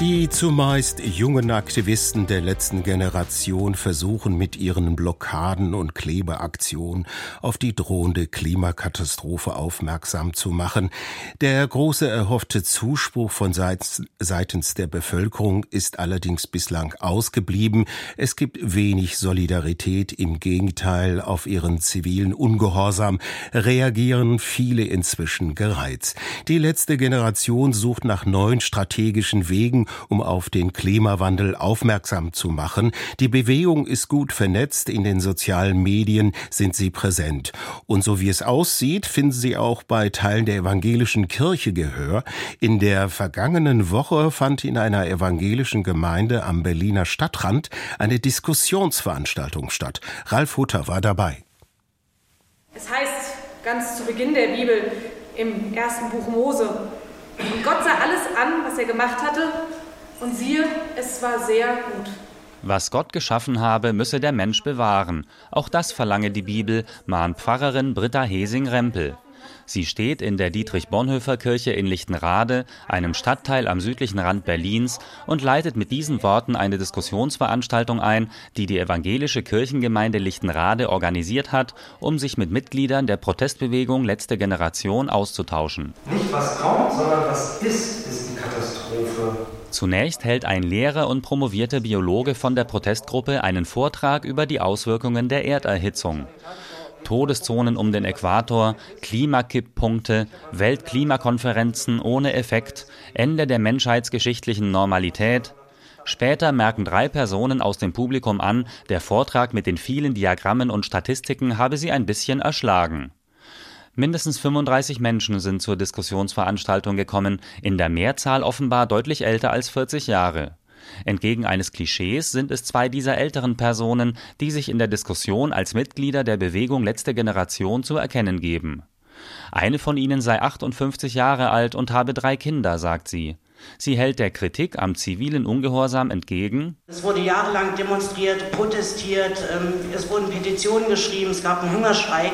Die zumeist jungen Aktivisten der letzten Generation versuchen mit ihren Blockaden und Klebeaktionen auf die drohende Klimakatastrophe aufmerksam zu machen. Der große erhoffte Zuspruch von seitens der Bevölkerung ist allerdings bislang ausgeblieben. Es gibt wenig Solidarität. Im Gegenteil, auf ihren zivilen Ungehorsam reagieren viele inzwischen gereizt. Die letzte Generation sucht nach neuen strategischen Wegen, um auf den Klimawandel aufmerksam zu machen. Die Bewegung ist gut vernetzt, in den sozialen Medien sind sie präsent. Und so wie es aussieht, finden sie auch bei Teilen der evangelischen Kirche Gehör. In der vergangenen Woche fand in einer evangelischen Gemeinde am Berliner Stadtrand eine Diskussionsveranstaltung statt. Ralf Hutter war dabei. Es heißt ganz zu Beginn der Bibel im ersten Buch Mose, Gott sah alles an, was er gemacht hatte, und siehe, es war sehr gut. Was Gott geschaffen habe, müsse der Mensch bewahren. Auch das verlange die Bibel, mahnt Pfarrerin Britta Hesing-Rempel. Sie steht in der Dietrich-Bonhoeffer-Kirche in Lichtenrade, einem Stadtteil am südlichen Rand Berlins, und leitet mit diesen Worten eine Diskussionsveranstaltung ein, die die evangelische Kirchengemeinde Lichtenrade organisiert hat, um sich mit Mitgliedern der Protestbewegung Letzte Generation auszutauschen. Nicht was kommt, sondern was ist. Zunächst hält ein Lehrer und promovierter Biologe von der Protestgruppe einen Vortrag über die Auswirkungen der Erderhitzung. Todeszonen um den Äquator, Klimakipppunkte, Weltklimakonferenzen ohne Effekt, Ende der menschheitsgeschichtlichen Normalität. Später merken drei Personen aus dem Publikum an, der Vortrag mit den vielen Diagrammen und Statistiken habe sie ein bisschen erschlagen. Mindestens 35 Menschen sind zur Diskussionsveranstaltung gekommen, in der Mehrzahl offenbar deutlich älter als 40 Jahre. Entgegen eines Klischees sind es zwei dieser älteren Personen, die sich in der Diskussion als Mitglieder der Bewegung Letzte Generation zu erkennen geben. Eine von ihnen sei 58 Jahre alt und habe drei Kinder, sagt sie. Sie hält der Kritik am zivilen Ungehorsam entgegen. Es wurde jahrelang demonstriert, protestiert, ähm, es wurden Petitionen geschrieben, es gab einen Hungerstreik.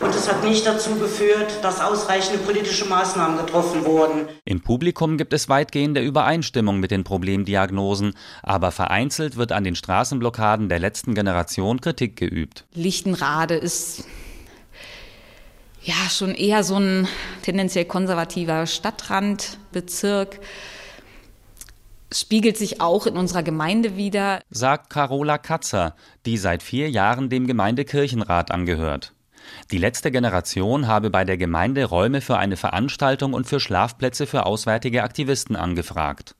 Und es hat nicht dazu geführt, dass ausreichende politische Maßnahmen getroffen wurden. Im Publikum gibt es weitgehende Übereinstimmung mit den Problemdiagnosen, aber vereinzelt wird an den Straßenblockaden der letzten Generation Kritik geübt. Lichtenrade ist ja schon eher so ein tendenziell konservativer Stadtrandbezirk spiegelt sich auch in unserer Gemeinde wieder, sagt Carola Katzer, die seit vier Jahren dem Gemeindekirchenrat angehört. Die letzte Generation habe bei der Gemeinde Räume für eine Veranstaltung und für Schlafplätze für auswärtige Aktivisten angefragt.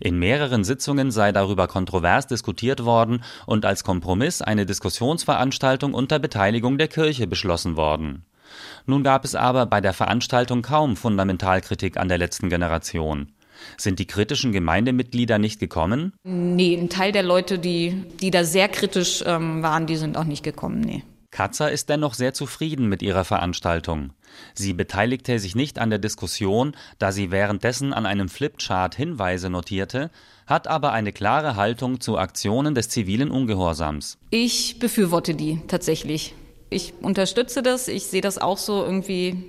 In mehreren Sitzungen sei darüber kontrovers diskutiert worden und als Kompromiss eine Diskussionsveranstaltung unter Beteiligung der Kirche beschlossen worden. Nun gab es aber bei der Veranstaltung kaum Fundamentalkritik an der letzten Generation. Sind die kritischen Gemeindemitglieder nicht gekommen? Nee, ein Teil der Leute, die, die da sehr kritisch ähm, waren, die sind auch nicht gekommen, nee. Katzer ist dennoch sehr zufrieden mit ihrer Veranstaltung. Sie beteiligte sich nicht an der Diskussion, da sie währenddessen an einem Flipchart Hinweise notierte, hat aber eine klare Haltung zu Aktionen des zivilen Ungehorsams. Ich befürworte die tatsächlich. Ich unterstütze das, ich sehe das auch so irgendwie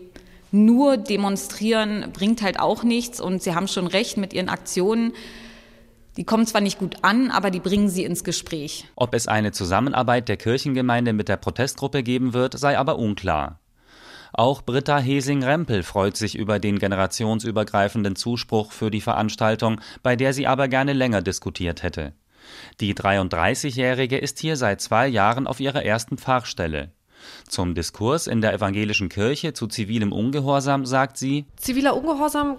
nur demonstrieren bringt halt auch nichts und Sie haben schon recht mit Ihren Aktionen die kommen zwar nicht gut an, aber die bringen sie ins Gespräch. Ob es eine Zusammenarbeit der Kirchengemeinde mit der Protestgruppe geben wird, sei aber unklar. Auch Britta Hesing-Rempel freut sich über den generationsübergreifenden Zuspruch für die Veranstaltung, bei der sie aber gerne länger diskutiert hätte. Die 33-Jährige ist hier seit zwei Jahren auf ihrer ersten Pfarrstelle. Zum Diskurs in der evangelischen Kirche zu zivilem Ungehorsam sagt sie: Ziviler Ungehorsam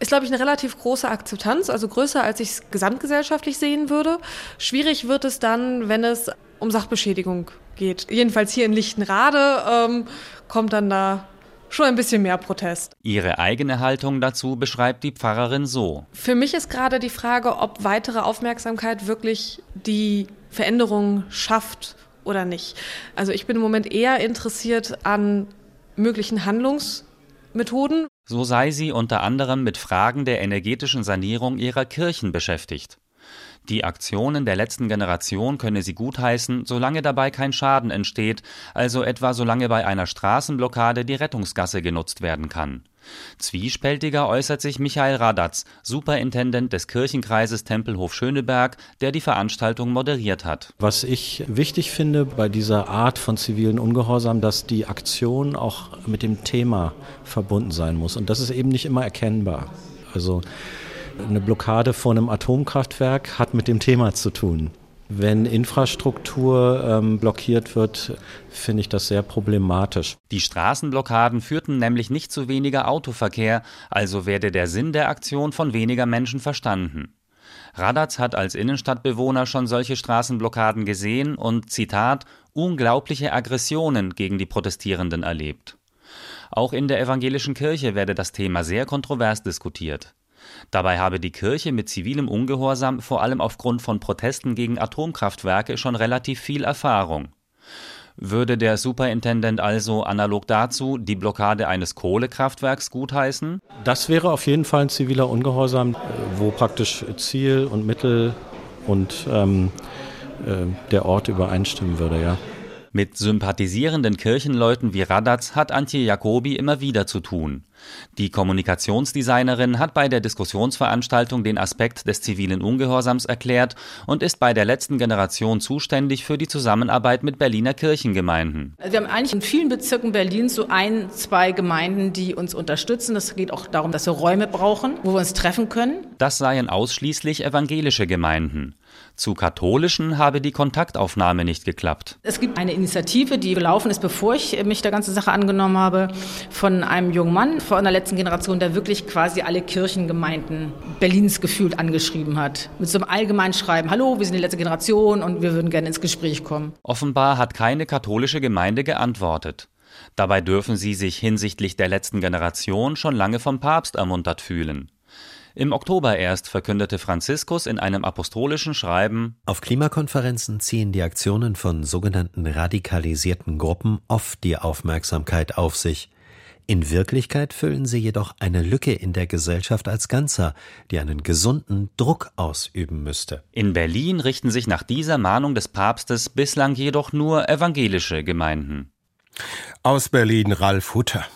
ist, glaube ich, eine relativ große Akzeptanz, also größer, als ich es gesamtgesellschaftlich sehen würde. Schwierig wird es dann, wenn es um Sachbeschädigung geht. Jedenfalls hier in Lichtenrade ähm, kommt dann da schon ein bisschen mehr Protest. Ihre eigene Haltung dazu beschreibt die Pfarrerin so. Für mich ist gerade die Frage, ob weitere Aufmerksamkeit wirklich die Veränderung schafft oder nicht. Also ich bin im Moment eher interessiert an möglichen Handlungsmethoden. So sei sie unter anderem mit Fragen der energetischen Sanierung ihrer Kirchen beschäftigt. Die Aktionen der letzten Generation könne sie gutheißen, solange dabei kein Schaden entsteht, also etwa solange bei einer Straßenblockade die Rettungsgasse genutzt werden kann. Zwiespältiger äußert sich Michael Radatz, Superintendent des Kirchenkreises Tempelhof Schöneberg, der die Veranstaltung moderiert hat. Was ich wichtig finde bei dieser Art von zivilen Ungehorsam, dass die Aktion auch mit dem Thema verbunden sein muss. Und das ist eben nicht immer erkennbar. Also eine Blockade vor einem Atomkraftwerk hat mit dem Thema zu tun. Wenn Infrastruktur ähm, blockiert wird, finde ich das sehr problematisch. Die Straßenblockaden führten nämlich nicht zu weniger Autoverkehr, also werde der Sinn der Aktion von weniger Menschen verstanden. Radatz hat als Innenstadtbewohner schon solche Straßenblockaden gesehen und, Zitat, unglaubliche Aggressionen gegen die Protestierenden erlebt. Auch in der evangelischen Kirche werde das Thema sehr kontrovers diskutiert. Dabei habe die Kirche mit zivilem Ungehorsam vor allem aufgrund von Protesten gegen Atomkraftwerke schon relativ viel Erfahrung. Würde der Superintendent also analog dazu die Blockade eines Kohlekraftwerks gutheißen? Das wäre auf jeden Fall ein ziviler Ungehorsam, wo praktisch Ziel und Mittel und ähm, äh, der Ort übereinstimmen würde, ja. Mit sympathisierenden Kirchenleuten wie Radatz hat Antje Jacobi immer wieder zu tun. Die Kommunikationsdesignerin hat bei der Diskussionsveranstaltung den Aspekt des zivilen Ungehorsams erklärt und ist bei der letzten Generation zuständig für die Zusammenarbeit mit Berliner Kirchengemeinden. Wir haben eigentlich in vielen Bezirken Berlins so ein, zwei Gemeinden, die uns unterstützen. Es geht auch darum, dass wir Räume brauchen, wo wir uns treffen können. Das seien ausschließlich evangelische Gemeinden. Zu katholischen habe die Kontaktaufnahme nicht geklappt. Es gibt eine Initiative, die gelaufen ist, bevor ich mich der ganzen Sache angenommen habe, von einem jungen Mann von der letzten Generation, der wirklich quasi alle Kirchengemeinden Berlins gefühlt angeschrieben hat. Mit so einem allgemeinen Schreiben, hallo, wir sind die letzte Generation und wir würden gerne ins Gespräch kommen. Offenbar hat keine katholische Gemeinde geantwortet. Dabei dürfen sie sich hinsichtlich der letzten Generation schon lange vom Papst ermuntert fühlen. Im Oktober erst verkündete Franziskus in einem apostolischen Schreiben Auf Klimakonferenzen ziehen die Aktionen von sogenannten radikalisierten Gruppen oft die Aufmerksamkeit auf sich. In Wirklichkeit füllen sie jedoch eine Lücke in der Gesellschaft als Ganzer, die einen gesunden Druck ausüben müsste. In Berlin richten sich nach dieser Mahnung des Papstes bislang jedoch nur evangelische Gemeinden. Aus Berlin Ralf Hutter.